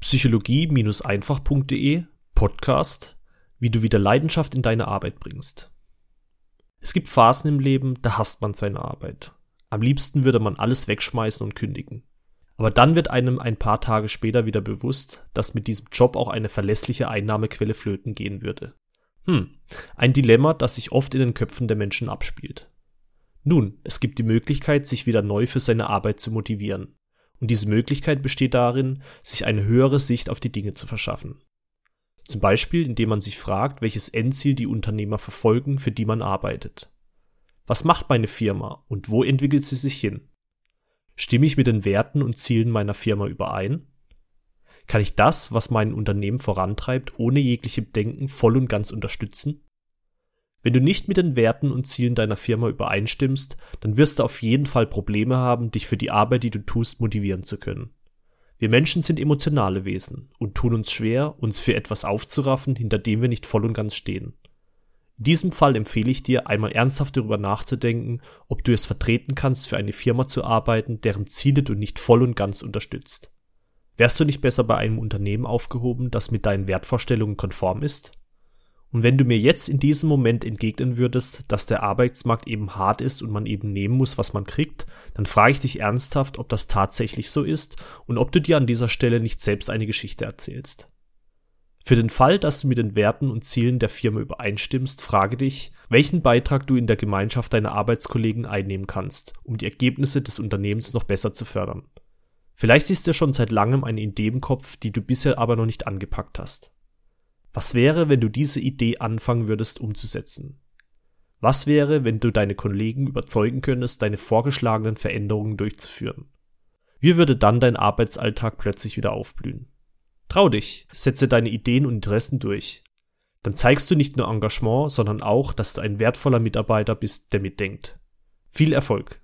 psychologie-einfach.de Podcast, wie du wieder Leidenschaft in deine Arbeit bringst. Es gibt Phasen im Leben, da hasst man seine Arbeit. Am liebsten würde man alles wegschmeißen und kündigen. Aber dann wird einem ein paar Tage später wieder bewusst, dass mit diesem Job auch eine verlässliche Einnahmequelle flöten gehen würde. Hm, ein Dilemma, das sich oft in den Köpfen der Menschen abspielt. Nun, es gibt die Möglichkeit, sich wieder neu für seine Arbeit zu motivieren. Und diese Möglichkeit besteht darin, sich eine höhere Sicht auf die Dinge zu verschaffen. Zum Beispiel, indem man sich fragt, welches Endziel die Unternehmer verfolgen, für die man arbeitet. Was macht meine Firma und wo entwickelt sie sich hin? Stimme ich mit den Werten und Zielen meiner Firma überein? Kann ich das, was mein Unternehmen vorantreibt, ohne jegliche Bedenken voll und ganz unterstützen? Wenn du nicht mit den Werten und Zielen deiner Firma übereinstimmst, dann wirst du auf jeden Fall Probleme haben, dich für die Arbeit, die du tust, motivieren zu können. Wir Menschen sind emotionale Wesen und tun uns schwer, uns für etwas aufzuraffen, hinter dem wir nicht voll und ganz stehen. In diesem Fall empfehle ich dir, einmal ernsthaft darüber nachzudenken, ob du es vertreten kannst, für eine Firma zu arbeiten, deren Ziele du nicht voll und ganz unterstützt. Wärst du nicht besser bei einem Unternehmen aufgehoben, das mit deinen Wertvorstellungen konform ist? Und wenn du mir jetzt in diesem Moment entgegnen würdest, dass der Arbeitsmarkt eben hart ist und man eben nehmen muss, was man kriegt, dann frage ich dich ernsthaft, ob das tatsächlich so ist und ob du dir an dieser Stelle nicht selbst eine Geschichte erzählst. Für den Fall, dass du mit den Werten und Zielen der Firma übereinstimmst, frage dich, welchen Beitrag du in der Gemeinschaft deiner Arbeitskollegen einnehmen kannst, um die Ergebnisse des Unternehmens noch besser zu fördern. Vielleicht ist dir schon seit langem eine Idee im Kopf, die du bisher aber noch nicht angepackt hast. Was wäre, wenn du diese Idee anfangen würdest umzusetzen? Was wäre, wenn du deine Kollegen überzeugen könntest, deine vorgeschlagenen Veränderungen durchzuführen? Wie würde dann dein Arbeitsalltag plötzlich wieder aufblühen? Trau dich, setze deine Ideen und Interessen durch. Dann zeigst du nicht nur Engagement, sondern auch, dass du ein wertvoller Mitarbeiter bist, der mitdenkt. Viel Erfolg!